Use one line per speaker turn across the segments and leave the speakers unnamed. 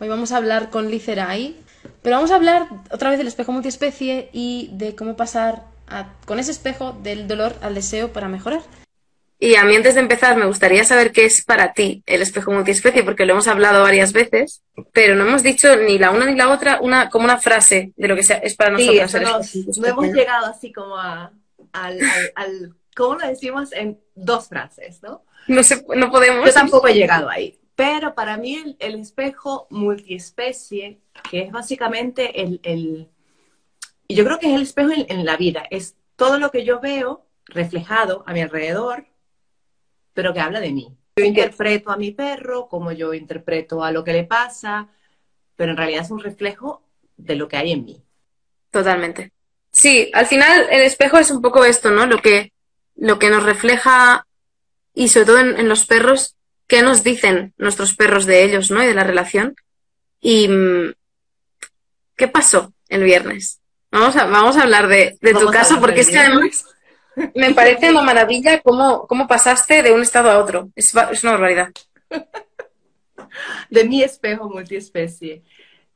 Hoy vamos a hablar con Liceray, pero vamos a hablar otra vez del espejo multiespecie y de cómo pasar con ese espejo del dolor al deseo para mejorar.
Y a mí antes de empezar me gustaría saber qué es para ti el espejo multiespecie, porque lo hemos hablado varias veces, pero no hemos dicho ni la una ni la otra una como una frase de lo que sea, es para nosotros.
Sí, no, hemos llegado así como a, al, al, ¿cómo lo decimos? En dos frases, ¿no?
No, se, no podemos.
Yo tampoco he llegado ahí. Pero para mí el, espejo multiespecie, que es básicamente el, el, yo creo que es el espejo en, en la vida, es todo lo que yo veo reflejado a mi alrededor pero que habla de mí. Yo interpreto a mi perro como yo interpreto a lo que le pasa, pero en realidad es un reflejo de lo que hay en mí.
Totalmente. Sí, al final el espejo es un poco esto, ¿no? Lo que, lo que nos refleja, y sobre todo en, los perros, qué nos dicen nuestros perros de ellos, ¿no? Y de la relación. Y mm, ¿qué pasó el viernes? Vamos a, vamos a hablar de, tu caso, porque es que además me parece una maravilla cómo, cómo pasaste de un estado a otro. Es, una barbaridad.
De mi espejo multiespecie.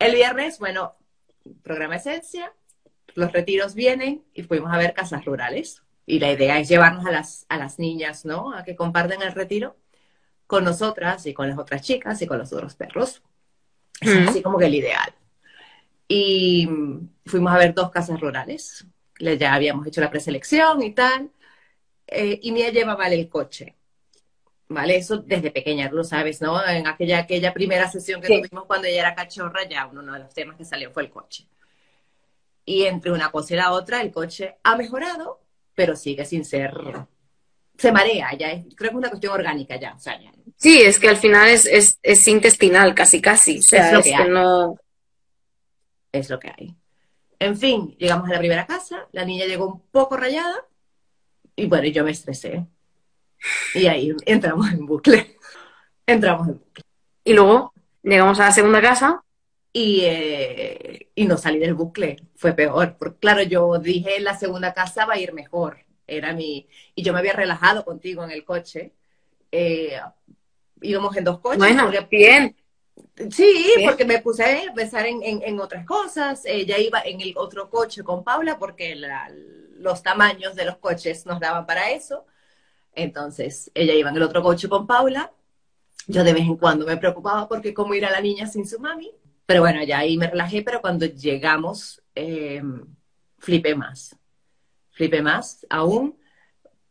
El viernes, bueno, programa Esencia, los retiros vienen y fuimos a ver casas rurales. Y la idea es llevarnos a las, a las niñas, ¿no? A que comparten el retiro con nosotras y con las otras chicas y con los otros perros. Es así como que el ideal. Y fuimos a ver dos casas rurales ya habíamos hecho la preselección y tal, eh, y Mía llevaba el coche. ¿Vale? Eso desde pequeña, tú lo sabes, ¿no? En aquella, aquella primera sesión que tuvimos cuando ella era cachorra, ya uno de los temas que salió fue el coche. Y entre una cosa y la otra, el coche ha mejorado, pero sigue sin ser. Se marea, ya creo que es una cuestión orgánica ya.
Sí, es que al final es, es, es intestinal, casi, casi. O sea, es lo que, no.
Es lo que hay. En fin, llegamos a la primera casa, la niña llegó un poco rayada y bueno, yo me estresé. Y ahí entramos en bucle. entramos en bucle.
Y luego llegamos a la segunda casa.
Y, eh, y no salí del bucle, fue peor. Porque claro, yo dije la segunda casa va a ir mejor. Era mi. Y yo me había relajado contigo en el coche. Eh, íbamos en dos coches.
Bueno, bien.
Sí, porque me puse a pensar en, otras cosas. Ella iba en el otro coche con Paula porque los tamaños de los coches nos daban para eso. Entonces, ella iba en el otro coche con Paula. Yo de vez en cuando me preocupaba porque cómo ir a la niña sin su mami. Pero bueno, ya ahí me relajé, pero cuando llegamos, eh, flipé más. Flipé más aún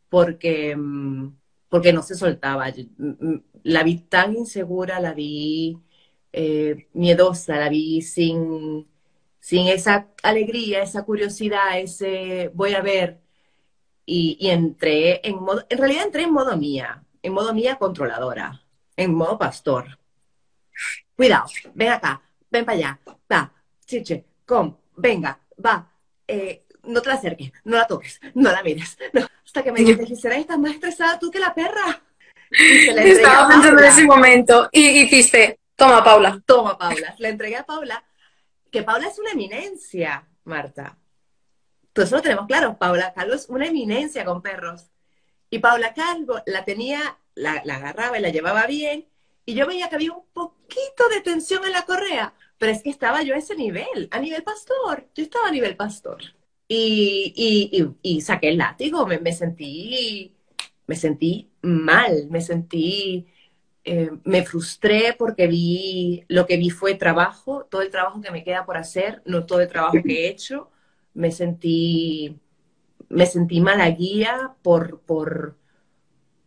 porque, mm, porque no se soltaba. Mm, la vi tan insegura, la vi eh, miedosa, la vi sin, sin esa alegría, esa curiosidad, ese voy a ver. Y, entré en modo, en realidad entré en modo mía, en modo mía controladora, en modo pastor. Cuidado, ven acá, ven para allá, va, chiche, com, venga, va, eh, no te la acerques, no la toques, no la mires. Hasta que me dices, ¿será estás más estresada tú que la perra?
Estaba pensando en ese momento y hiciste, Toma, Paula.
Toma, Paula. Le entregué a Paula, que Paula es una eminencia, Marta. Tú eso lo tenemos claro. Paula Calvo es una eminencia con perros. Y Paula Calvo la tenía, la, agarraba y la llevaba bien. Y yo veía que había un poquito de tensión en la correa. Pero es que estaba yo a ese nivel, a nivel pastor. Yo estaba a nivel pastor. Y, saqué el látigo, me, me, sentí, me sentí mal, me sentí eh, me frustré porque vi, lo que vi fue trabajo, todo el trabajo que me queda por hacer, no todo el trabajo que he hecho. Me sentí, me sentí mala guía por, por,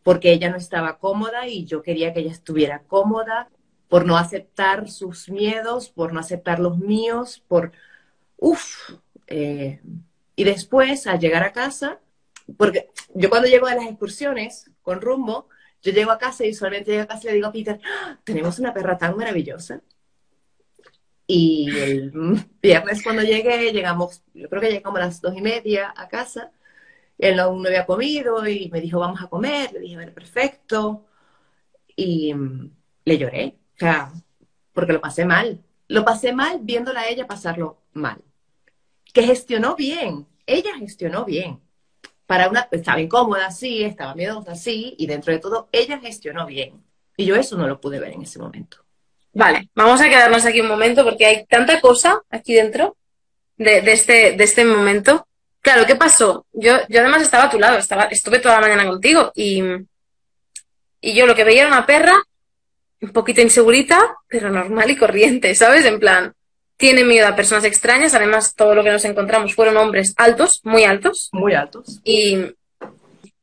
porque ella no estaba cómoda y yo quería que ella estuviera cómoda, por no aceptar sus miedos, por no aceptar los míos, por, uff. Eh, y después, al llegar a casa, porque yo cuando llego a las excursiones con rumbo, yo llego a casa y solamente llego a casa y le digo a Peter, ¡Ah! tenemos una perra tan maravillosa. Y el viernes cuando llegué, llegamos, yo creo que llegamos a las dos y media a casa, él aún no había comido y me dijo, vamos a comer, le dije, bueno, perfecto. Y mm, le lloré, o sea, porque lo pasé mal. Lo pasé mal viéndola a ella pasarlo mal. Que gestionó bien, ella gestionó bien para una, estaba incómoda, sí, estaba miedosa, sí, y dentro de todo, ella gestionó bien. Y yo eso no lo pude ver en ese momento.
Vale, vamos a quedarnos aquí un momento porque hay tanta cosa aquí dentro de, este, de este momento. Claro, ¿qué pasó? Yo, yo además estaba a tu lado, estaba, estuve toda la mañana contigo y, y yo lo que veía era una perra un poquito insegurita, pero normal y corriente, ¿sabes? En plan, tiene miedo a personas extrañas, además todo lo que nos encontramos fueron hombres altos, muy altos.
Muy altos.
Y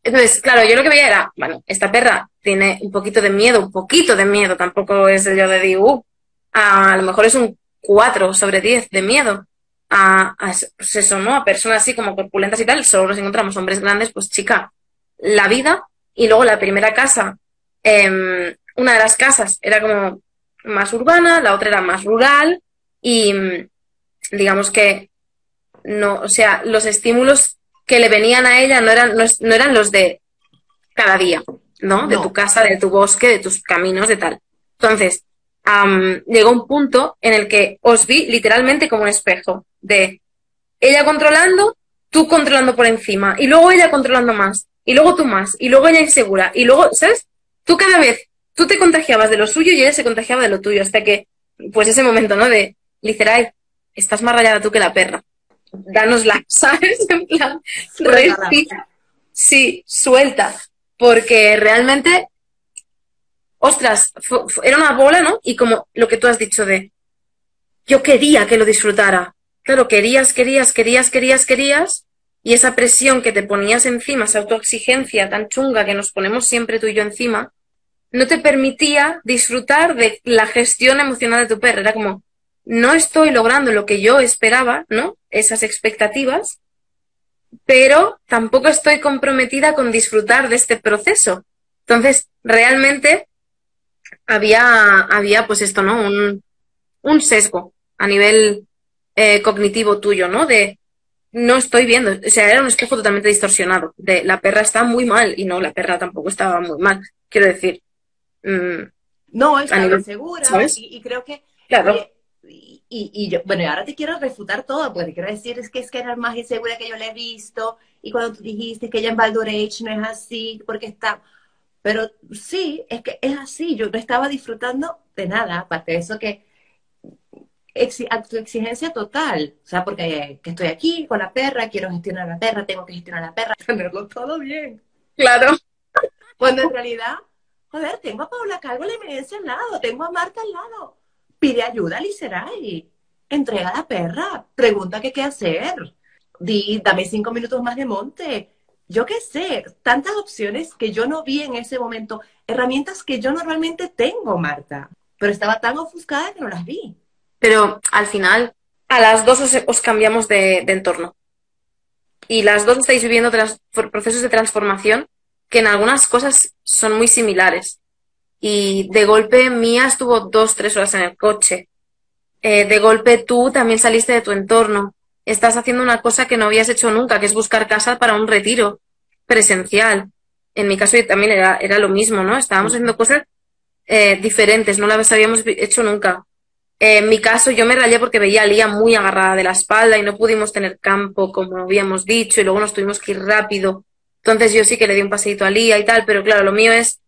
entonces, claro, yo lo que veía era, bueno, esta perra tiene un poquito de miedo, un poquito de miedo, tampoco es yo de digo, uh, a, lo mejor es un 4 sobre 10 de miedo. A, a, pues eso, ¿no? A personas así como corpulentas y tal, solo nos encontramos hombres grandes, pues chica, la vida y luego la primera casa, eh, una de las casas era como más urbana, la otra era más rural y digamos que no, o sea, los estímulos que le venían a ella no eran, no, eran los de cada día, ¿no? De tu casa, de tu bosque, de tus caminos, de tal. Entonces, llegó un punto en el que os vi literalmente como un espejo de ella controlando, tú controlando por encima, y luego ella controlando más, y luego tú más, y luego ella insegura, y luego, ¿sabes? Tú cada vez tú te contagiabas de lo suyo y ella se contagiaba de lo tuyo, hasta que, pues ese momento, ¿no? De, Liceray, estás más rayada tú que la perra. Danosla, ¿sabes? En plan, respira. Sí, suelta. Porque realmente, ostras, era una bola, ¿no? Y como lo que tú has dicho de, yo quería que lo disfrutara. Claro, querías, querías, querías, querías, querías. Y esa presión que te ponías encima, esa autoexigencia tan chunga que nos ponemos siempre tú y yo encima, no te permitía disfrutar de la gestión emocional de tu perro. Era como, no estoy logrando lo que yo esperaba, ¿no? Esas expectativas, pero tampoco estoy comprometida con disfrutar de este proceso. Entonces, realmente había, había pues esto, ¿no? Un, un sesgo a nivel eh, cognitivo tuyo, ¿no? De no estoy viendo, o sea, era un espejo totalmente distorsionado, de la perra está muy mal y no, la perra tampoco estaba muy mal. Quiero decir,
Mm, no, estaba segura y, creo que...
Claro.
Y, y, yo, bueno, y ahora te quiero refutar todo, porque quiero decir es que es que era más insegura que yo le he visto, y cuando tú dijiste que ella en Valdorech no es así, porque está... Pero sí, es que es así, yo no estaba disfrutando de nada, aparte de eso que a tu exigencia total, o sea, porque que estoy aquí con la perra, quiero gestionar a la perra, tengo que gestionar a la perra, tenerlo todo bien.
Claro.
Cuando en realidad Joder, tengo a Paula Calvo, la eminencia al lado, tengo a Marta al lado. Pide ayuda a Liceray. Entrega a la perra. Pregunta qué qué hacer. Di, dame cinco minutos más de monte. Yo qué sé, tantas opciones que yo no vi en ese momento. Herramientas que yo normalmente tengo, Marta. Pero estaba tan ofuscada que no las vi.
Pero al final, a las dos os, cambiamos de, de, entorno. Y las dos estáis viviendo procesos de transformación que en algunas cosas son muy similares. Y de golpe Mía estuvo dos, tres horas en el coche. Eh, de golpe tú también saliste de tu entorno. Estás haciendo una cosa que no habías hecho nunca, que es buscar casa para un retiro presencial. En mi caso también era, era lo mismo, ¿no? Estábamos haciendo cosas eh, diferentes, no las habíamos hecho nunca. Eh, en mi caso yo me rayé porque veía a Lía muy agarrada de la espalda y no pudimos tener campo como habíamos dicho y luego nos tuvimos que ir rápido entonces yo sí que le di un paseito a Lía y tal, pero claro, lo mío es,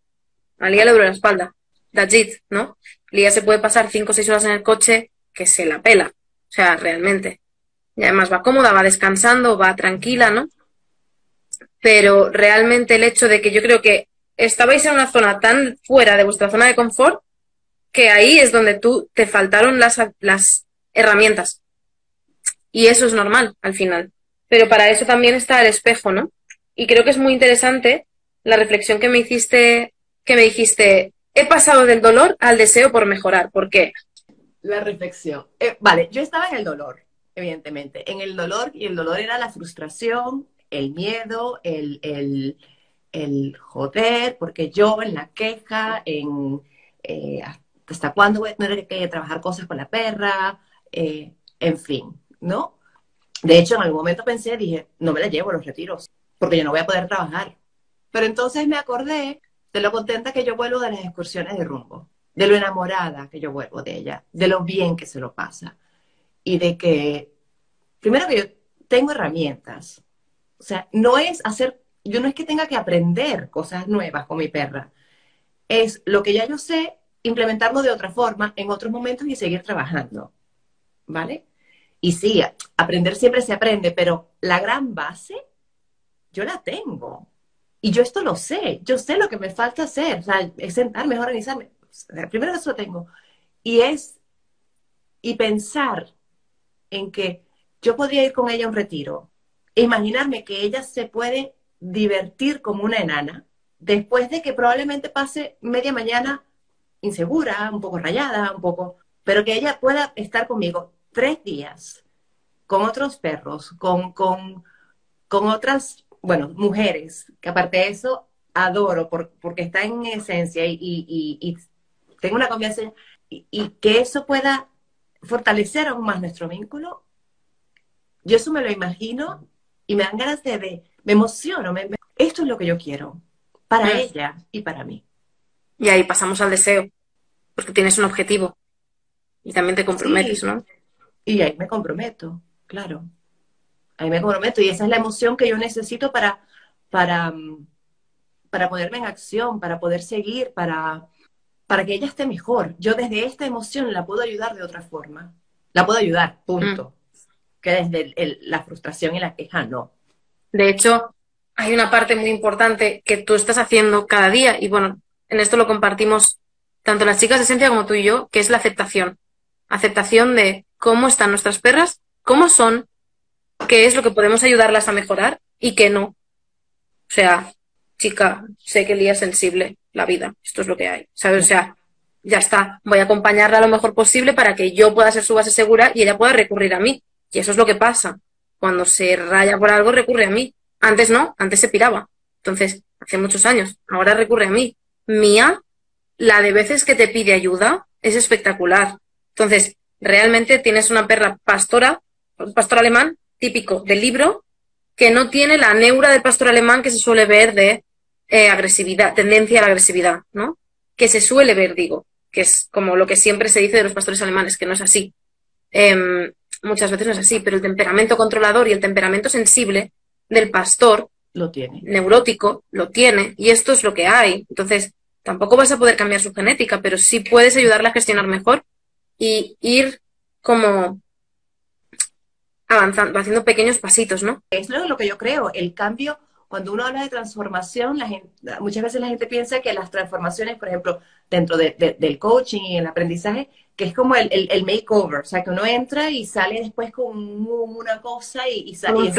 a Lía le duele la espalda. That's it, ¿no? Lía se puede pasar cinco o seis horas en el coche que se la pela. O sea, realmente. Y además va cómoda, va descansando, va tranquila, ¿no? Pero realmente el hecho de que yo creo que estabais en una zona tan fuera de vuestra zona de confort que ahí es donde tú te faltaron las herramientas. Y eso es normal al final. Pero para eso también está el espejo, ¿no? y creo que es muy interesante la reflexión que me hiciste, que me dijiste, he pasado del dolor al deseo por mejorar. ¿Por qué?
La reflexión. Eh, vale, yo estaba en el dolor, evidentemente, en el dolor, y el dolor era la frustración, el miedo, el, el, joder, porque yo en la queja, en eh, hasta cuándo voy a tener que trabajar cosas con la perra, eh, en fin, ¿no? De hecho, en algún momento pensé, dije, no me la llevo a los retiros porque yo no voy a poder trabajar. Pero entonces me acordé de lo contenta que yo vuelvo de las excursiones de rumbo, de lo enamorada que yo vuelvo de ella, de lo bien que se lo pasa y de que, primero que yo tengo herramientas, o sea, no es hacer, yo no es que tenga que aprender cosas nuevas con mi perra, es lo que ya yo sé, implementarlo de otra forma en otros momentos y seguir trabajando. ¿Vale? Y sí, aprender siempre se aprende, pero la gran base yo la tengo. Y yo esto lo sé, yo sé lo que me falta hacer, es sentarme, es organizarme. Primero eso tengo. Y es, y pensar en que yo podría ir con ella a un retiro, imaginarme que ella se puede divertir como una enana, después de que probablemente pase media mañana insegura, un poco rayada, un poco, pero que ella pueda estar conmigo tres días con otros perros, con, con, con otras, bueno, mujeres, que aparte de eso adoro porque está en esencia y, y, y, tengo una confianza y, que eso pueda fortalecer aún más nuestro vínculo. Yo eso me lo imagino y me dan ganas de, me emociono, me, esto es lo que yo quiero para ella y para mí.
Y ahí pasamos al deseo, porque tienes un objetivo y también te comprometes, ¿no?
Y ahí me comprometo, claro. Ahí me comprometo y esa es la emoción que yo necesito para, para, mm, para ponerme en acción, para poder seguir, para, para que ella esté mejor. Yo desde esta emoción la puedo ayudar de otra forma. La puedo ayudar, punto. Mm. Que desde la frustración y la queja no.
De hecho, hay una parte muy importante que tú estás haciendo cada día y bueno, en esto lo compartimos tanto las chicas de esencia como tú y yo, que es la aceptación. Aceptación de cómo están nuestras perras, cómo son, qué es lo que podemos ayudarlas a mejorar y qué no. O sea, chica, sé que el día es sensible, la vida, esto es lo que hay, ¿sabes? O sea, ya está, voy a acompañarla lo mejor posible para que yo pueda ser su base segura y ella pueda recurrir a mí. Y eso es lo que pasa. Cuando se raya por algo, recurre a mí. Antes no, antes se piraba. Entonces, hace muchos años, ahora recurre a mí. Mía, la de veces que te pide ayuda es espectacular. Entonces, realmente tienes una perra pastora, un pastor alemán típico del libro, que no tiene la neura del pastor alemán que se suele ver de eh, agresividad, tendencia a la agresividad, ¿no? Que se suele ver, digo, que es como lo que siempre se dice de los pastores alemanes, que no es así. Em, muchas veces no es así, pero el temperamento controlador y el temperamento sensible del pastor
lo tiene.
Neurótico lo tiene y esto es lo que hay. Entonces, tampoco vas a poder cambiar su genética, pero sí puedes ayudarla a gestionar mejor y ir como avanzando, haciendo pequeños pasitos, ¿no?
Es lo, que yo creo, el cambio, cuando uno habla de transformación, la gente, muchas veces la gente piensa que las transformaciones, por ejemplo, dentro del coaching y el aprendizaje, que es como el, el, makeover, o sea, que uno entra y sale después con una cosa y, y sale...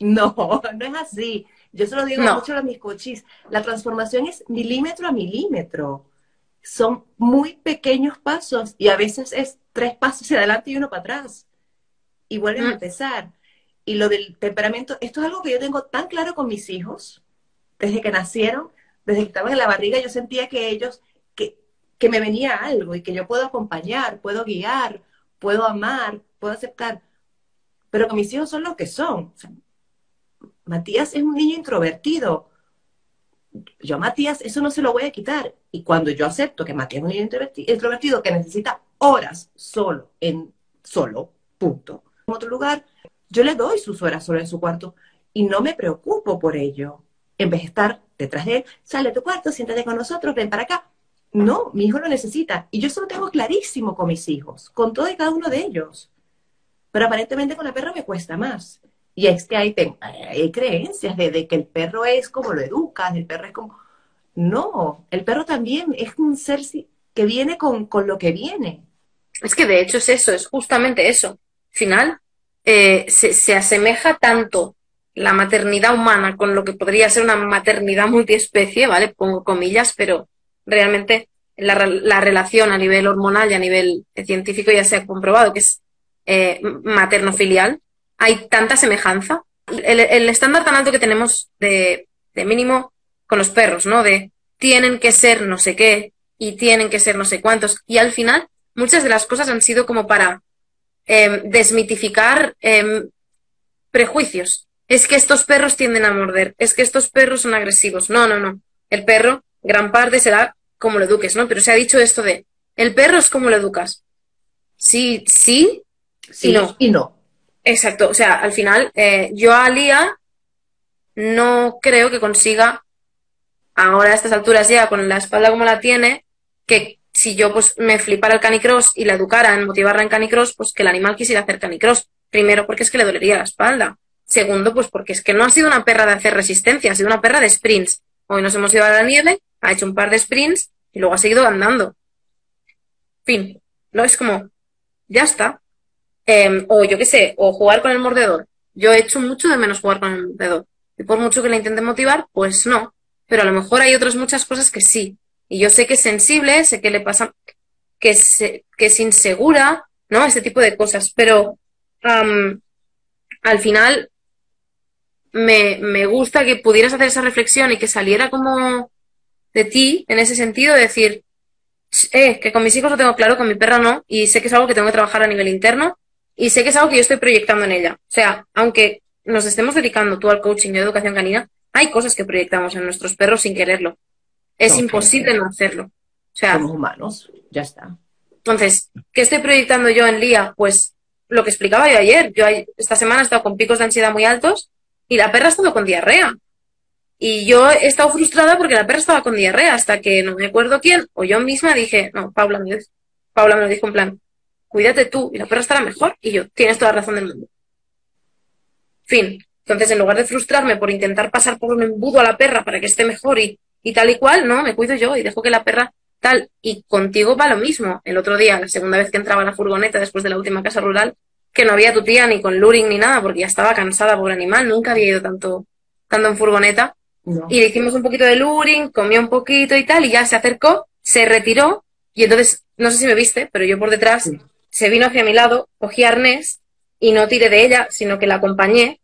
No, no es así. Yo se lo digo mucho a mis coaches, la transformación es milímetro a milímetro. Son muy pequeños pasos y a veces es tres pasos hacia adelante y uno para atrás. Y vuelven a mm. empezar. Y lo del temperamento, esto es algo que yo tengo tan claro con mis hijos, desde que nacieron, desde que estaban en la barriga, yo sentía que ellos que me venía algo y que yo puedo acompañar, puedo guiar, puedo amar, puedo aceptar. Pero que mis hijos son lo que son. Matías es un niño introvertido. Yo a Matías eso no se lo voy a quitar. Y cuando yo acepto que Matías es un niño introvertido, que necesita horas solo, en solo, punto. En otro lugar, yo le doy sus horas solo en su cuarto y no me preocupo por ello. En vez de estar detrás de él, sale a tu cuarto, siéntate con nosotros, ven para acá. No, mi hijo lo necesita. Y yo eso lo tengo clarísimo con mis hijos, con todo y cada uno de ellos. Pero aparentemente con la perra me cuesta más. Y es que hay, hay creencias de, que el perro es como lo educas, el perro es como... No, el perro también es un ser que viene con, lo que viene.
Es que de hecho es eso, es justamente eso. Al final, eh, se, se, asemeja tanto la maternidad humana con lo que podría ser una maternidad multiespecie, ¿vale? Pongo comillas, pero realmente la, relación a nivel hormonal y a nivel científico ya se ha comprobado que es eh, materno-filial. Hay tanta semejanza. El, estándar tan alto que tenemos de, mínimo con los perros, ¿no? De tienen que ser no sé qué y tienen que ser no sé cuántos. Y al final, muchas de las cosas han sido como para em, desmitificar em, prejuicios. Es que estos perros tienden a morder, es que estos perros son agresivos. No, no, no. El perro gran parte será como lo eduques, ¿no? Pero se ha dicho esto de, el perro es como lo educas. Sí, sí,
sí y no. Y no.
Exacto, o sea, al final, eh, yo a Lía no creo que consiga, ahora a estas alturas ya, con la espalda como la tiene, que si yo pues me flipara el canicross y la educara en motivarla en canicross, pues que el animal quisiera hacer canicross. Primero porque es que le dolería la espalda. Segundo, pues porque es que no ha sido una perra de hacer resistencia, ha sido una perra de sprints. Hoy nos hemos ido a la nieve, ha hecho un par de sprints y luego ha seguido andando. Fin. No es como, ya está. Em, o yo qué sé, o jugar con el mordedor. Yo he hecho mucho de menos jugar con el mordedor. Y por mucho que la intente motivar, pues no. Pero a lo mejor hay otras muchas cosas que sí. Y yo sé que es sensible, sé que le pasa, que es, que es insegura, ¿no? Ese tipo de cosas. Pero al final me, me gusta que pudieras hacer esa reflexión y que saliera como de ti en ese sentido, de decir, eh, que con mis hijos lo tengo claro, con mi perra no, y sé que es algo que tengo que trabajar a nivel interno, y sé que es algo que yo estoy proyectando en ella. O sea, aunque nos estemos dedicando tú al coaching a educación canina, hay cosas que proyectamos en nuestros perros sin quererlo. Es imposible no hacerlo. O sea,
somos humanos, ya está.
Entonces, ¿qué estoy proyectando yo en Lía? Pues lo que explicaba yo ayer. Yo esta semana he estado con picos de ansiedad muy altos y la perra ha estado con diarrea. Y yo he estado frustrada porque la perra estaba con diarrea hasta que no me acuerdo quién, o yo misma dije, no, Paula me, Paula me lo dijo en plan, cuídate tú y la perra estará mejor. Y yo, tienes toda la razón del mundo. Fin. Entonces, en lugar de frustrarme por intentar pasar por un embudo a la perra para que esté mejor y, y tal y cual, no, me cuido yo y dejo que la perra tal. Y contigo va lo mismo. El otro día, la segunda vez que entraba a la furgoneta después de la última casa rural, que no había tu tía ni con luring ni nada, porque ya estaba cansada por animal, nunca había ido tanto, tanto en furgoneta. Y le hicimos un poquito de luring, comió un poquito y tal, y ya se acercó, se retiró, y entonces, no sé si me viste, pero yo por detrás se vino hacia mi lado, cogí arnés y no tiré de ella, sino que la acompañé,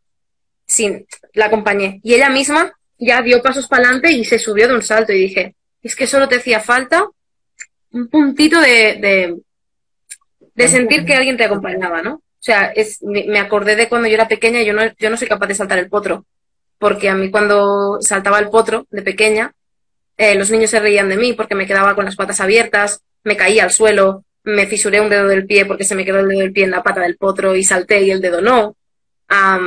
sin, la acompañé. Y ella misma ya dio pasos para adelante y se subió de un salto y dije, es que solo te hacía falta un puntito de, de, de sentir que alguien te acompañaba, ¿no? O sea, es, me acordé de cuando yo era pequeña y yo no, yo no soy capaz de saltar el potro. Porque a mí cuando saltaba el potro de pequeña, eh, los niños se reían de mí porque me quedaba con las patas abiertas, me caía al suelo, me fisuré un dedo del pie porque se me quedó el dedo del pie en la pata del potro y salté y el dedo no.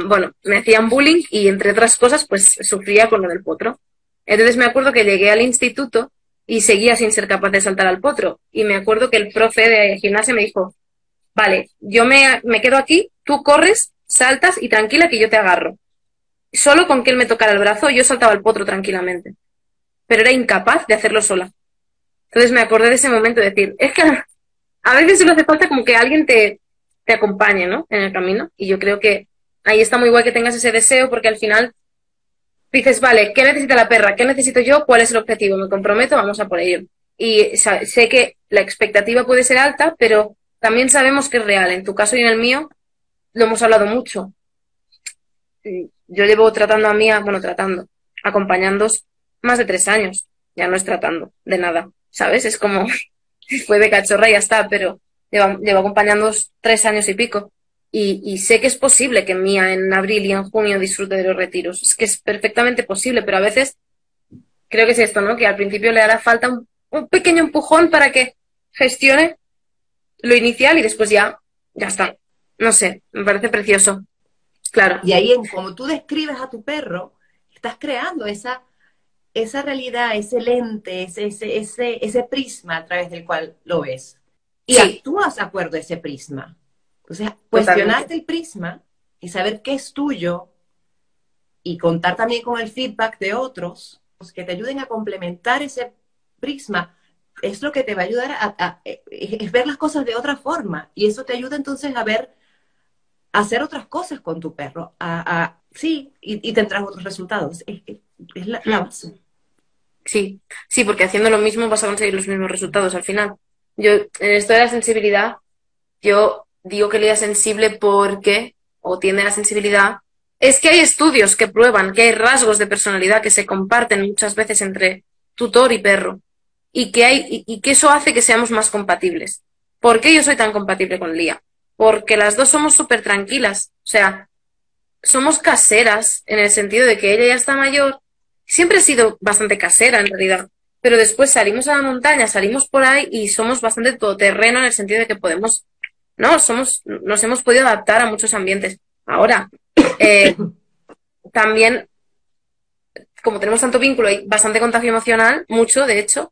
Bueno, me hacían bullying y entre otras cosas pues sufría con lo del potro. Entonces me acuerdo que llegué al instituto y seguía sin ser capaz de saltar al potro. Y me acuerdo que el profe de gimnasia me dijo, vale, yo me, me quedo aquí, tú corres, saltas y tranquila que yo te agarro. Solo con que él me tocara el brazo, yo saltaba el potro tranquilamente. Pero era incapaz de hacerlo sola. Entonces me acordé de ese momento de decir, es que a veces solo hace falta como que alguien te, te acompañe, ¿no? En el camino. Y yo creo que ahí está muy guay que tengas ese deseo porque al final dices, vale, ¿qué necesita la perra? ¿Qué necesito yo? ¿Cuál es el objetivo? Me comprometo, vamos a por ello. Y sé que la expectativa puede ser alta, pero también sabemos que es real. En tu caso y en el mío lo hemos hablado mucho. Yo llevo tratando a Mía, bueno, tratando, acompañando más de tres años. Ya no es tratando de nada, ¿sabes? Es como, fue de cachorra y ya está, pero llevo, llevo acompañando tres años y pico. Y, y, sé que es posible que Mía en abril y en junio disfrute de los retiros. Es que es perfectamente posible, pero a veces creo que es esto, ¿no? Que al principio le hará falta un, un pequeño empujón para que gestione lo inicial y después ya, ya está. No sé, me parece precioso. Claro.
Y ahí, en, como tú describes a tu perro, estás creando esa, esa realidad, ese lente, ese, ese, ese, ese prisma a través del cual lo ves. Y actúas de acuerdo a ese prisma. Sea, cuestionarte el prisma y saber qué es tuyo y contar también con el feedback de otros pues, que te ayuden a complementar ese prisma es lo que te va a ayudar a, es ver las cosas de otra forma y eso te ayuda entonces a ver, a hacer otras cosas con tu perro, a, sí, y, tendrás otros resultados. Es, la, mm. base.
Sí, sí, porque haciendo lo mismo vas a conseguir los mismos resultados al final. Yo, en esto de la sensibilidad, yo digo que le da sensible porque, o tiene la sensibilidad, es que hay estudios que prueban que hay rasgos de personalidad que se comparten muchas veces entre tutor y perro y que, hay, y, que eso hace que seamos más compatibles. ¿Por qué yo soy tan compatible con Lía? Porque las dos somos súper tranquilas. O sea, somos caseras en el sentido de que ella ya está mayor. Siempre he sido bastante casera en realidad. Pero después salimos a la montaña, salimos por ahí y somos bastante todoterreno en el sentido de que podemos, ¿no? Somos, nos hemos podido adaptar a muchos ambientes. Ahora, eh, también, como tenemos tanto vínculo y bastante contagio emocional, mucho, de hecho,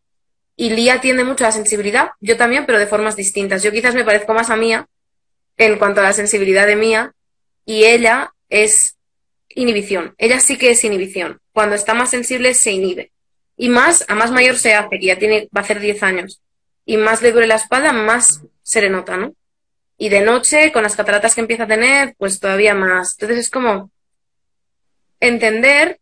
Y Lía tiende mucho a la sensibilidad, yo también, pero de formas distintas. Yo quizás me parezco más a Mía en cuanto a la sensibilidad de Mía y ella es inhibición. Ella sí que es inhibición. Cuando está más sensible se inhibe. Y más, a más mayor se hace, que ya tiene, va a hacer 10 años. Y más le duele la espalda, más se le nota, ¿no? Y de noche, con las cataratas que empieza a tener, pues todavía más. Entonces es como entender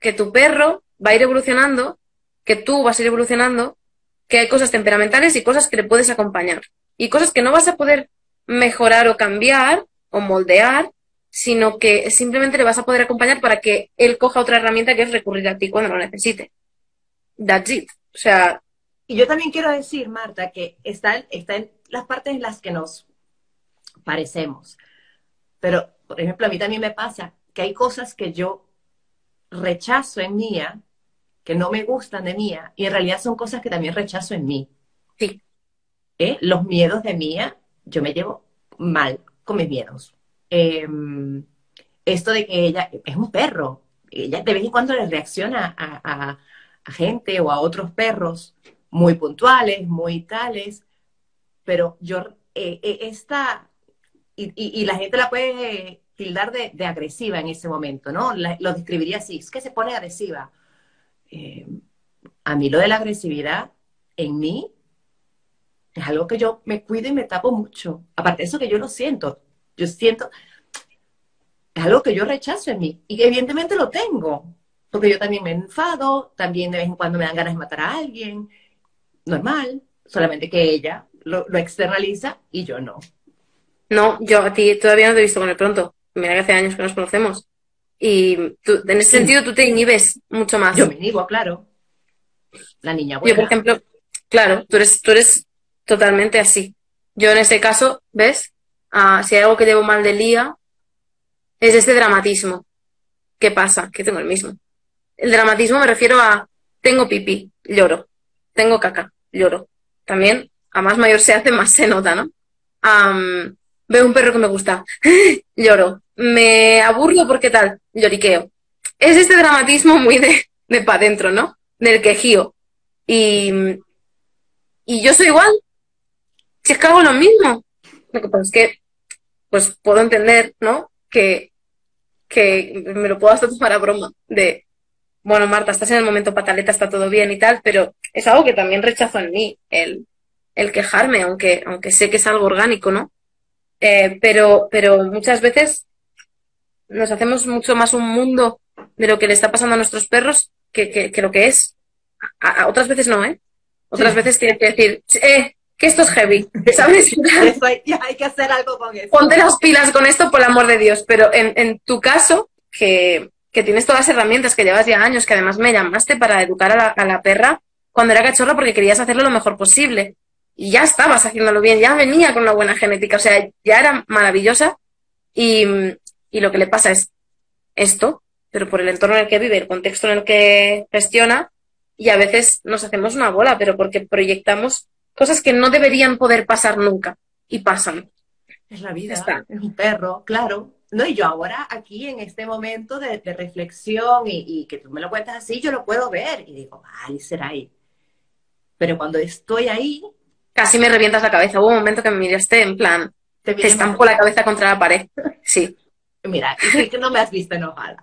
que tu perro va a ir evolucionando, que tú vas a ir evolucionando, que hay cosas temperamentales y cosas que le puedes acompañar. Y cosas que no vas a poder mejorar o cambiar o moldear, sino que simplemente le vas a poder acompañar para que él coja otra herramienta que es recurrir a ti cuando lo necesite. That's it. O sea.
Y yo también quiero decir, Marta, que están está en las partes en las que nos parecemos. Pero, por ejemplo, a mí también me pasa que hay cosas que yo rechazo en mía, que no me gustan de mía, y en realidad son cosas que también rechazo en mí.
Sí.
¿Eh? Los miedos de mía, yo me llevo mal con mis miedos. Em, esto de que ella es un perro, ella de vez en cuando le reacciona a, gente o a otros perros muy puntuales, muy tales, pero yo, eh, eh, esta, y, la gente la puede tildar de, agresiva en ese momento, ¿no? lo describiría así, es que se pone agresiva. Em, a mí lo de la agresividad en mí es algo que yo me cuido y me tapo mucho. Aparte de eso que yo lo siento, yo siento, es algo que yo rechazo en mí y evidentemente lo tengo, porque yo también me enfado, también de vez en cuando me dan ganas de matar a alguien, normal, solamente que ella lo, externaliza y yo no.
No, yo a ti todavía no te he visto con el pronto. Mira que hace años que nos conocemos. Y tú, en ese sentido tú te inhibes mucho más.
Yo me inhibo, claro. La niña buena.
Yo, por ejemplo, claro, tú eres, tú eres totalmente así. Yo en ese caso, ¿ves? Ah, si hay algo que llevo mal del día, es este dramatismo. ¿Qué pasa? Que tengo el mismo. El dramatismo me refiero a tengo pipí, lloro. Tengo caca, lloro. También, a más mayor se hace, más se nota, ¿no? Veo un perro que me gusta, lloro. Me aburro porque tal, lloriqueo. Es este dramatismo muy de, de pa' dentro, ¿no? Del quejío. Y, y yo soy igual. Si es que hago lo mismo. Lo que pasa es que, pues puedo entender, ¿no? Que, que me lo puedo hasta tomar a broma. De, bueno, Marta, estás en el momento pataleta, está todo bien y tal, pero es algo que también rechazo en mí, el, el quejarme, aunque, aunque sé que es algo orgánico, ¿no? Eh, pero, pero muchas veces nos hacemos mucho más un mundo de lo que le está pasando a nuestros perros que, que, lo que es. A, otras veces no, ¿eh? Otras veces tienes que decir, eh, que esto es heavy, ¿sabes?
hay, que hacer algo con eso.
Ponte las pilas con esto, por el amor de Dios. Pero en, en tu caso, que, que, tienes todas las herramientas, que llevas ya años, que además me llamaste para educar a la, a la perra cuando era cachorro porque querías hacerlo lo mejor posible. Y ya estabas haciéndolo bien, ya venía con una buena genética, o sea, ya era maravillosa. Y, y lo que le pasa es esto, pero por el entorno en el que vive, el contexto en el que gestiona, y a veces nos hacemos una bola, pero porque proyectamos cosas que no deberían poder pasar nunca y pasan.
Es la vida, es un perro, claro. No, y yo ahora aquí en este momento de, reflexión y, que tú me lo cuentas así, yo lo puedo ver y digo, vale, será ahí. Pero cuando estoy ahí...
Casi me revientas la cabeza. Hubo un momento que me miraste en plan, te, te estampo la cabeza contra la pared. Sí.
Mira, es que no me has visto enojada.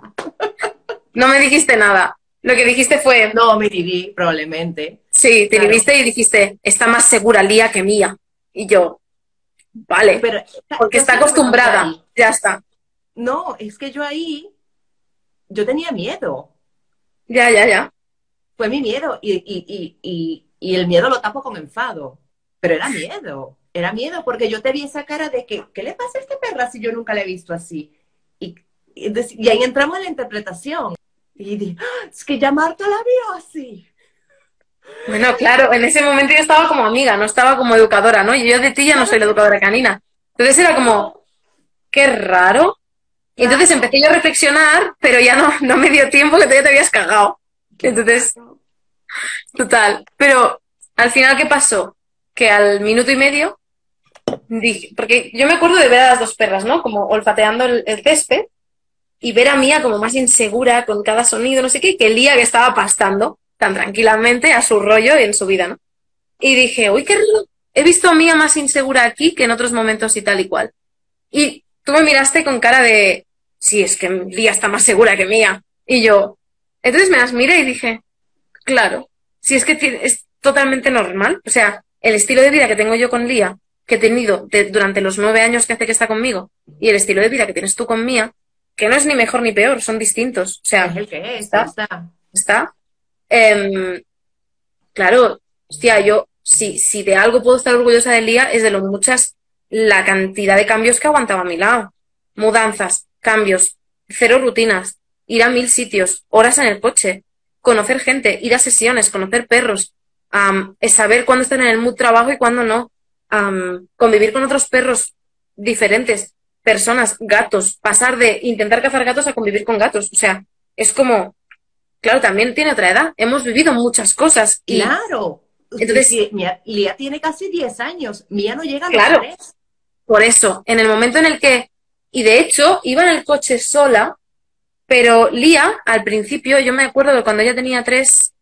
no me dijiste nada. Lo que dijiste fue...
No, me diví, probablemente.
Sí, te viste y dijiste, está más segura Lía que mía. Y yo, vale, Pero, porque está acostumbrada, ya está.
No, es que yo ahí, yo tenía miedo.
Ya, ya, ya.
Fue mi miedo y, y, y, y, el miedo lo tapo con enfado. Pero era miedo, era miedo porque yo te vi esa cara de que, ¿qué le pasa a este perra si yo nunca la he visto así? Y, y, ahí entramos en la interpretación. Y dije, ah, es que ya Marta la vio así.
Bueno, claro, en ese momento yo estaba como amiga, no estaba como educadora, ¿no? Y yo de ti ya no soy la educadora canina. Entonces era como, qué raro. Y entonces empecé yo a reflexionar, pero ya no, no me dio tiempo que todavía te habías cagado. Entonces, total. Pero al final, ¿qué pasó? Que al minuto y medio dije, porque yo me acuerdo de ver a las dos perras, ¿no? Como olfateando el, césped y ver a Mía como más insegura con cada sonido, no sé qué, que Lía que estaba pastando tan tranquilamente a su rollo y en su vida, ¿no? Y dije, uy, qué raro. He visto a Mía más insegura aquí que en otros momentos y tal y cual. Y tú me miraste con cara de, sí, es que Lía está más segura que Mía. Y yo, entonces me las miré y dije, claro, si es que es totalmente normal. O sea, el estilo de vida que tengo yo con Lía, que he tenido durante los nueve años que hace que está conmigo, y el estilo de vida que tienes tú con Mía, que no es ni mejor ni peor, son distintos. O sea,
es el que es, está.
Está. está. Em, claro, hostia, yo, si, si de algo puedo estar orgullosa de Lía, es de lo muchas, la cantidad de cambios que aguantaba a mi lado. Mudanzas, cambios, cero rutinas, ir a mil sitios, horas en el coche, conocer gente, ir a sesiones, conocer perros, es saber cuándo están en el mood trabajo y cuándo no, convivir con otros perros diferentes, personas, gatos, pasar de intentar cazar gatos a convivir con gatos. O sea, es como, claro, también tiene otra edad. Hemos vivido muchas cosas. Y,
claro. Entonces, Lía tiene casi 10 años, Mía no llega a los
claro, Por eso, en el momento en el que, y de hecho, iba en el coche sola, pero Lía, al principio, yo me acuerdo de cuando ella tenía 3,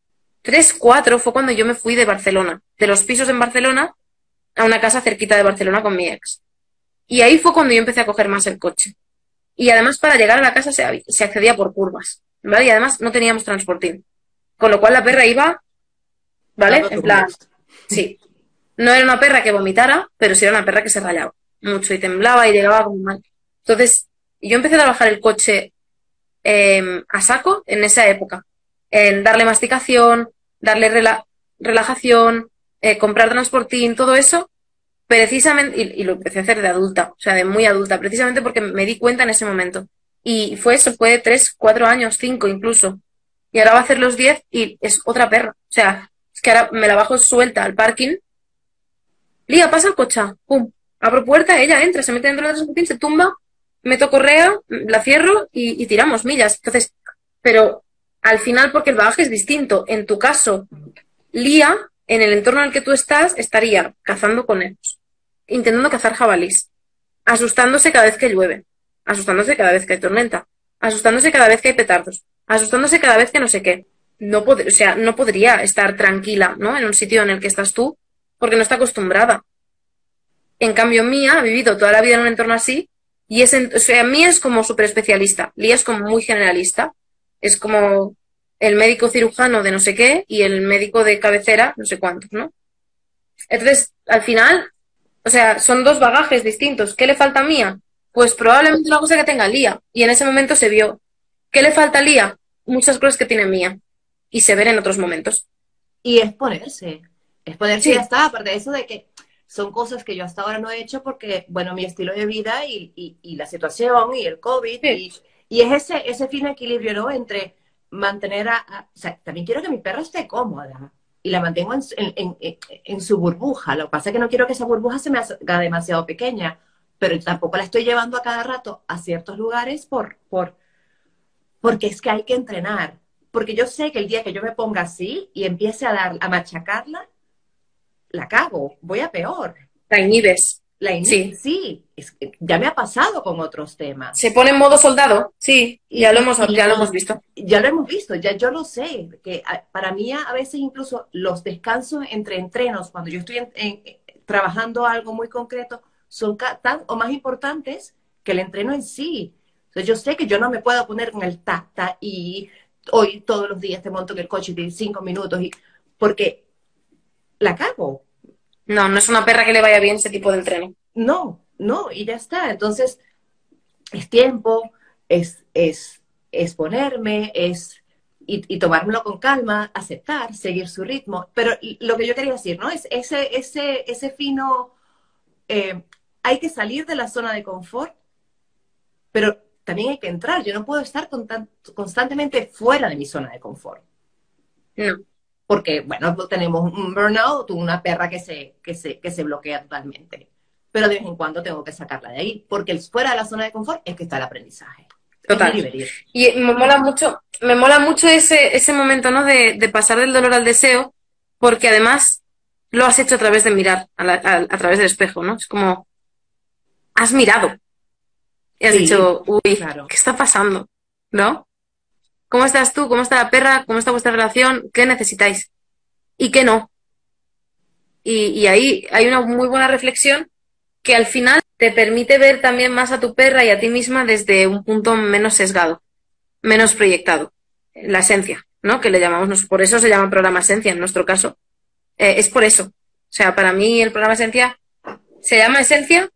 3, 4, fue cuando yo me fui de Barcelona, de los pisos en Barcelona a una casa cerquita de Barcelona con mi ex. Y ahí fue cuando yo empecé a coger más el coche. Y además para llegar a la casa se, accedía por curvas, ¿vale? Y además no teníamos transportín. Con lo cual la perra iba, ¿vale? En plan, sí. No era una perra que vomitara, pero sí era una perra que se rayaba mucho y temblaba y llegaba como mal. Entonces, yo empecé a trabajar el coche em, a saco en esa época. En darle masticación, darle relajación, eh, comprar transportín, todo eso, precisamente, y, lo empecé a hacer de adulta, o sea, de muy adulta, precisamente porque me di cuenta en ese momento. Y fue eso, fue tres, cuatro años, cinco incluso. Y ahora va a hacer los diez y es otra perra. O sea, es que ahora me la bajo suelta al parking. Lía, pasa el coche, pum. Abro puerta, ella entra, se mete dentro del transportín, se tumba, meto correa, la cierro y, y tiramos millas. Entonces, pero al final, porque el bagaje es distinto. En tu caso, Lía en el entorno en el que tú estás, estaría cazando conejos, intentando cazar jabalís, asustándose cada vez que llueve, asustándose cada vez que hay tormenta, asustándose cada vez que hay petardos, asustándose cada vez que no sé qué. No o sea, no podría estar tranquila, ¿no? En un sitio en el que estás tú, porque no está acostumbrada. En cambio, Mía ha vivido toda la vida en un entorno así, y es, o sea, Mía es como súper especialista, Lía es como muy generalista, es como el médico cirujano de no sé qué y el médico de cabecera, no sé cuántos, ¿no? Entonces, al final, o sea, son dos bagajes distintos. ¿Qué le falta a Mía? Pues probablemente una cosa que tenga Lía. Y en ese momento se vio. ¿Qué le falta a Lía? Muchas cosas que tiene Mía. Y se ven en otros momentos.
Y es ponerse. Es ponerse y ya está. Aparte de eso de que son cosas que yo hasta ahora no he hecho porque, bueno, mi estilo de vida y, la situación y el COVID. Y, y, es ese, ese fin equilibrio. Entre mantener a, también quiero que mi perra esté cómoda y la mantengo en, su burbuja. Lo que pasa es que no quiero que esa burbuja se me haga demasiado pequeña, pero tampoco la estoy llevando a cada rato a ciertos lugares por, por, porque es que hay que entrenar. Porque yo sé que el día que yo me ponga así y empiece a, dar, a machacarla, la cago, voy a peor.
La.
La sí, sí ya me ha pasado con otros temas.
Se pone en modo soldado, sí, ya lo hemos, ya lo hemos visto.
Ya lo hemos visto, ya yo lo sé, que para mí a veces incluso los descansos entre entrenos, cuando yo estoy trabajando algo muy concreto, son tan o más importantes que el entreno en sí. Entonces yo sé que yo no me puedo poner con el tacta y hoy todos los días te monto en el coche de cinco minutos y porque la cago.
No, no es una perra que le vaya bien ese tipo de entreno.
No, no, y ya está. Entonces, es tiempo, es, es, es ponerme, es y, tomármelo con calma, aceptar, seguir su ritmo. Pero lo que yo quería decir, ¿no? Es ese, ese, ese fino, eh, hay que salir de la zona de confort, pero también hay que entrar. Yo no puedo estar constantemente fuera de mi zona de confort.
No
porque, bueno, tenemos un burnout, una perra que se, que se, que se bloquea totalmente. Pero de vez en cuando tengo que sacarla de ahí, porque fuera de la zona de confort es que está el aprendizaje.
Total. Y me mola mucho, me mola mucho ese, ese momento, ¿no? De, de, pasar del dolor al deseo, porque además lo has hecho a través de mirar, a, través del espejo, ¿no? Es como, has mirado. Y has dicho, uy, ¿qué está pasando? ¿No? ¿Cómo estás tú? ¿Cómo está la perra? ¿Cómo está vuestra relación? ¿Qué necesitáis? ¿Y qué no? Y, ahí hay una muy buena reflexión que al final te permite ver también más a tu perra y a ti misma desde un punto menos sesgado, menos proyectado. La esencia, ¿no? Que le llamamos, por eso se llama programa esencia en nuestro caso. Eh, es por eso. O sea, para mí el programa esencia se llama esencia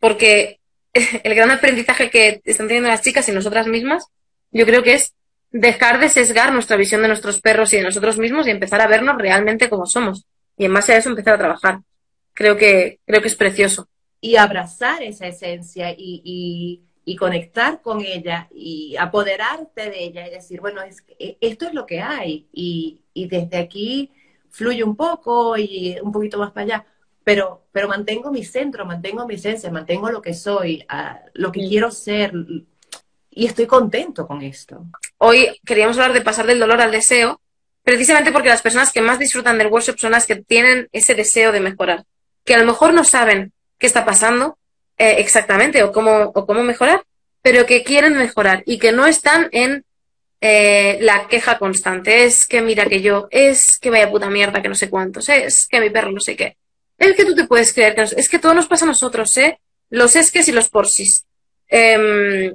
porque el gran aprendizaje que están teniendo las chicas y nosotras mismas, yo creo que es dejar de sesgar nuestra visión de nuestros perros y de nosotros mismos y empezar a vernos realmente como somos. Y en base a eso empezar a trabajar. Creo que, creo que es precioso.
Y abrazar esa esencia y, y, y conectar con ella y apoderarte de ella y decir, bueno, es, esto es lo que hay. Y, y desde aquí fluye un poco y un poquito más para allá pero, pero mantengo mi centro, mantengo mi esencia, mantengo lo que soy, uh, lo que quiero ser y estoy contento con esto.
Hoy queríamos hablar de pasar del dolor al deseo, precisamente porque las personas que más disfrutan del workshop son las que tienen ese deseo de mejorar, que a lo mejor no saben qué está pasando eh, exactamente o cómo, o cómo mejorar, pero que quieren mejorar y que no están en eh, la queja constante. Es que mira que yo, es que vaya puta mierda que no sé cuántos, es que mi perro no sé qué. Es que tú te puedes creer que nos, es que todo nos pasa a nosotros, ¿eh? Los esques y los porsis. Eh,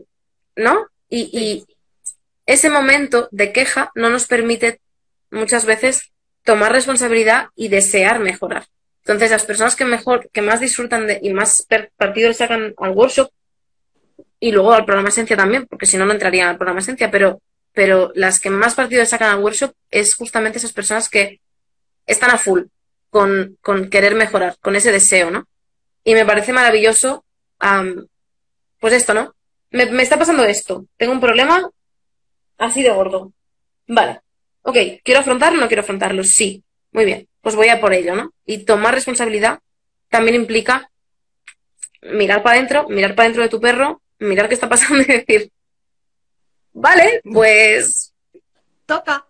¿No? Y, y, ese momento de queja no nos permite muchas veces tomar responsabilidad y desear mejorar. Entonces, las personas que mejor, que más disfrutan de, y más partido le sacan al workshop y luego al programa Esencia también, porque si no, no entrarían al programa Esencia, pero, pero las que más partido le sacan al workshop es justamente esas personas que están a full, con, con querer mejorar, con ese deseo, ¿no? Y me parece maravilloso, um, pues esto, ¿no? Me, me, está pasando esto, tengo un problema así de gordo. Vale, ok, ¿quiero afrontarlo o no quiero afrontarlo? Sí, muy bien, pues voy a por ello, ¿no? Y tomar responsabilidad también implica mirar para adentro, mirar para adentro de tu perro, mirar qué está pasando y decir, vale, pues
toca.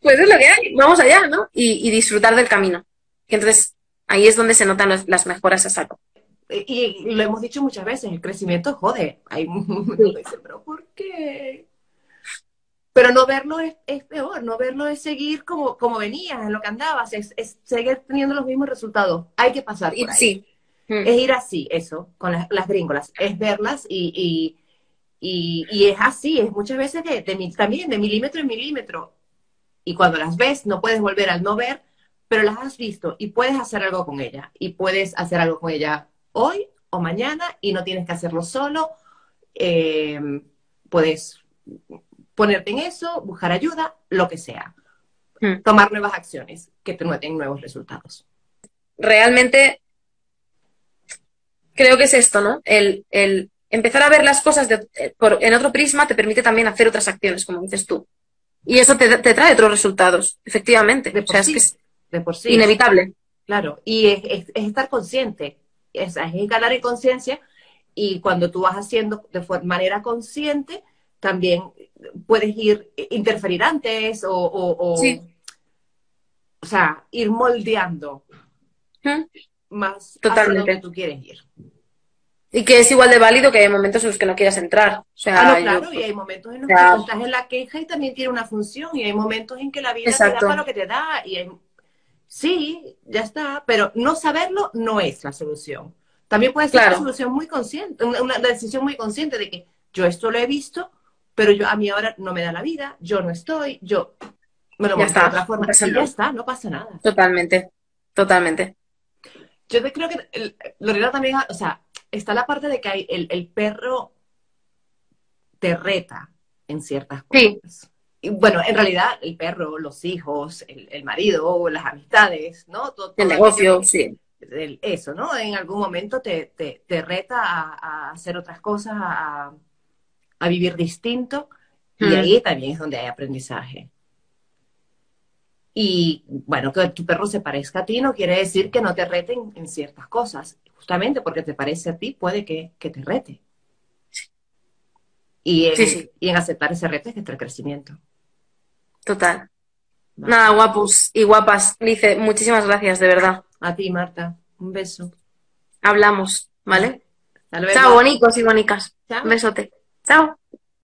Pues es lo que hay, vamos allá, ¿no? Y, y disfrutar del camino. Y entonces ahí es donde se notan los, las mejoras a saco.
Y, lo hemos dicho muchas veces, el crecimiento jode. Hay que dicen, pero ¿por qué? Pero no verlo es, es, peor, no verlo es seguir como, como venías, en lo que andabas, es, es seguir teniendo los mismos resultados. Hay que pasar por ahí.
Sí.
Es ir así, eso, con las, las gringolas, es verlas y, y, y, y, es así, es muchas veces de, de, también de milímetro en milímetro. Y cuando las ves, no puedes volver al no ver, pero las has visto y puedes hacer algo con ella. Y puedes hacer algo con ella hoy o mañana y no tienes que hacerlo solo. Eh, puedes ponerte en eso, buscar ayuda, lo que sea. Hmm. Tomar nuevas acciones que te den nuevos resultados.
Realmente creo que es esto, ¿no? El, el empezar a ver las cosas de, por, en otro prisma te permite también hacer otras acciones, como dices tú. Y eso te, te trae otros resultados, efectivamente.
De por
o sea,
sí.
es que es
de por sí.
inevitable.
Claro, y es, es, es estar consciente, es, es ganar en conciencia y cuando tú vas haciendo de manera consciente, también puedes ir, interferir antes o, o, o,
Sí.
o sea, ir moldeando
¿Mm?
más
Totalmente.
hacia donde tú quieres ir.
Y que es igual de válido que hay momentos en los que no quieras entrar. O sea,
Ah, no,
yo-
claro, y hay momentos en los
Ya.
que estás en la queja y también tiene una función, y hay momentos en que la vida te da para lo que te da, y hay- sí, ya está, pero no saberlo no es la solución. También puede ser
Claro.
una solución muy consciente, una, una decisión muy consciente de que yo esto lo he visto, pero yo a mí ahora no me da la vida, yo no estoy, yo me lo
está,
de otra forma, y ya está, no pasa nada.
Totalmente. Totalmente.
Yo te- creo que el- Lorena también, o sea, está la parte de que hay- el, el perro te reta en ciertas
Sí.
Y bueno, en realidad el perro, los hijos, el, el marido, las amistades, ¿no? Todo,
El negocio, sí.
el- eso, ¿no? En algún momento te, te, te reta a, a hacer otras cosas, a, a vivir distinto, y
Mm.
ahí también es donde hay aprendizaje. Y bueno, que tu perro se parezca a ti no quiere decir que no te reten en ciertas cosas. Justamente porque te parece a ti, puede que, que te rete. Y en,
Sí, sí.
y en aceptar ese reto es que está el crecimiento.
Total.
¿vale?
Nada, guapos y guapas. Lice, muchísimas gracias, de verdad.
A ti, Marta. Un beso.
Hablamos, ¿vale?
Hasta luego.
Chao, bonicos y bonicas.
Chao.
Un besote. Chao.